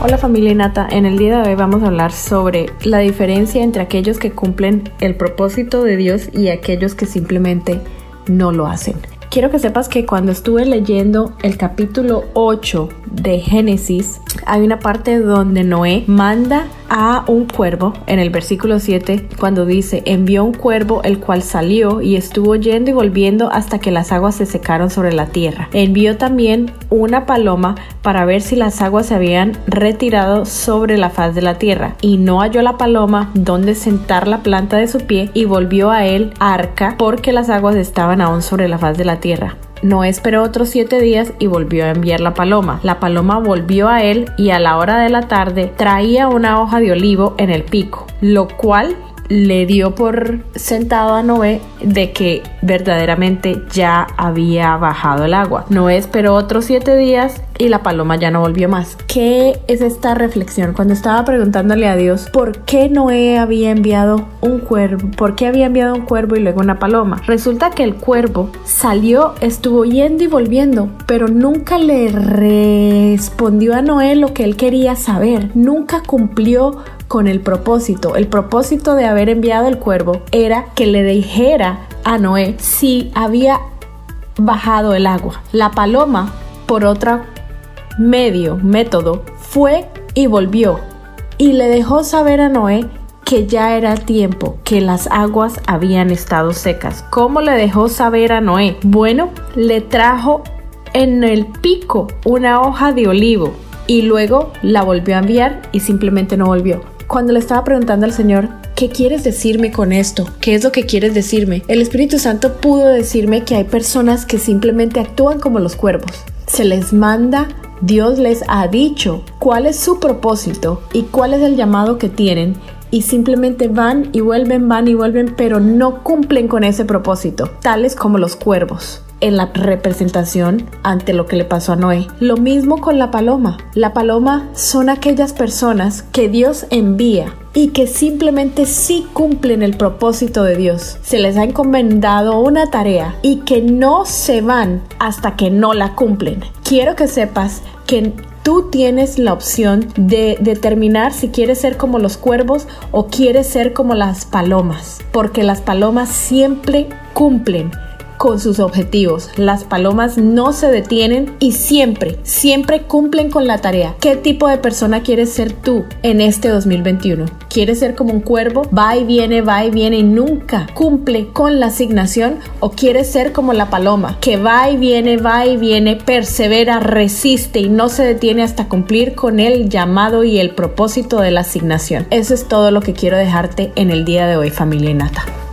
Hola familia Nata, en el día de hoy vamos a hablar sobre la diferencia entre aquellos que cumplen el propósito de Dios y aquellos que simplemente no lo hacen. Quiero que sepas que cuando estuve leyendo el capítulo 8 de Génesis, hay una parte donde Noé manda a un cuervo en el versículo 7 cuando dice envió un cuervo el cual salió y estuvo yendo y volviendo hasta que las aguas se secaron sobre la tierra. Envió también una paloma para ver si las aguas se habían retirado sobre la faz de la tierra y no halló la paloma donde sentar la planta de su pie y volvió a él arca porque las aguas estaban aún sobre la faz de la tierra. No esperó otros siete días y volvió a enviar la paloma. La paloma volvió a él y a la hora de la tarde traía una hoja de olivo en el pico, lo cual le dio por sentado a Noé de que verdaderamente ya había bajado el agua. Noé esperó otros siete días y la paloma ya no volvió más. ¿Qué es esta reflexión? Cuando estaba preguntándole a Dios por qué Noé había enviado un cuervo, por qué había enviado un cuervo y luego una paloma. Resulta que el cuervo salió, estuvo yendo y volviendo, pero nunca le respondió a Noé lo que él quería saber. Nunca cumplió con el propósito. El propósito de haber enviado el cuervo era que le dijera a Noé si había bajado el agua. La paloma, por otro medio, método, fue y volvió y le dejó saber a Noé que ya era tiempo, que las aguas habían estado secas. ¿Cómo le dejó saber a Noé? Bueno, le trajo en el pico una hoja de olivo y luego la volvió a enviar y simplemente no volvió cuando le estaba preguntando al Señor, ¿qué quieres decirme con esto? ¿Qué es lo que quieres decirme? El Espíritu Santo pudo decirme que hay personas que simplemente actúan como los cuervos. Se les manda Dios les ha dicho cuál es su propósito y cuál es el llamado que tienen y simplemente van y vuelven, van y vuelven, pero no cumplen con ese propósito, tales como los cuervos en la representación ante lo que le pasó a Noé. Lo mismo con la paloma. La paloma son aquellas personas que Dios envía y que simplemente sí cumplen el propósito de Dios. Se les ha encomendado una tarea y que no se van hasta que no la cumplen. Quiero que sepas que tú tienes la opción de determinar si quieres ser como los cuervos o quieres ser como las palomas, porque las palomas siempre cumplen con sus objetivos. Las palomas no se detienen y siempre, siempre cumplen con la tarea. ¿Qué tipo de persona quieres ser tú en este 2021? ¿Quieres ser como un cuervo? Va y viene, va y viene y nunca cumple con la asignación o quieres ser como la paloma que va y viene, va y viene, persevera, resiste y no se detiene hasta cumplir con el llamado y el propósito de la asignación. Eso es todo lo que quiero dejarte en el día de hoy familia Nata.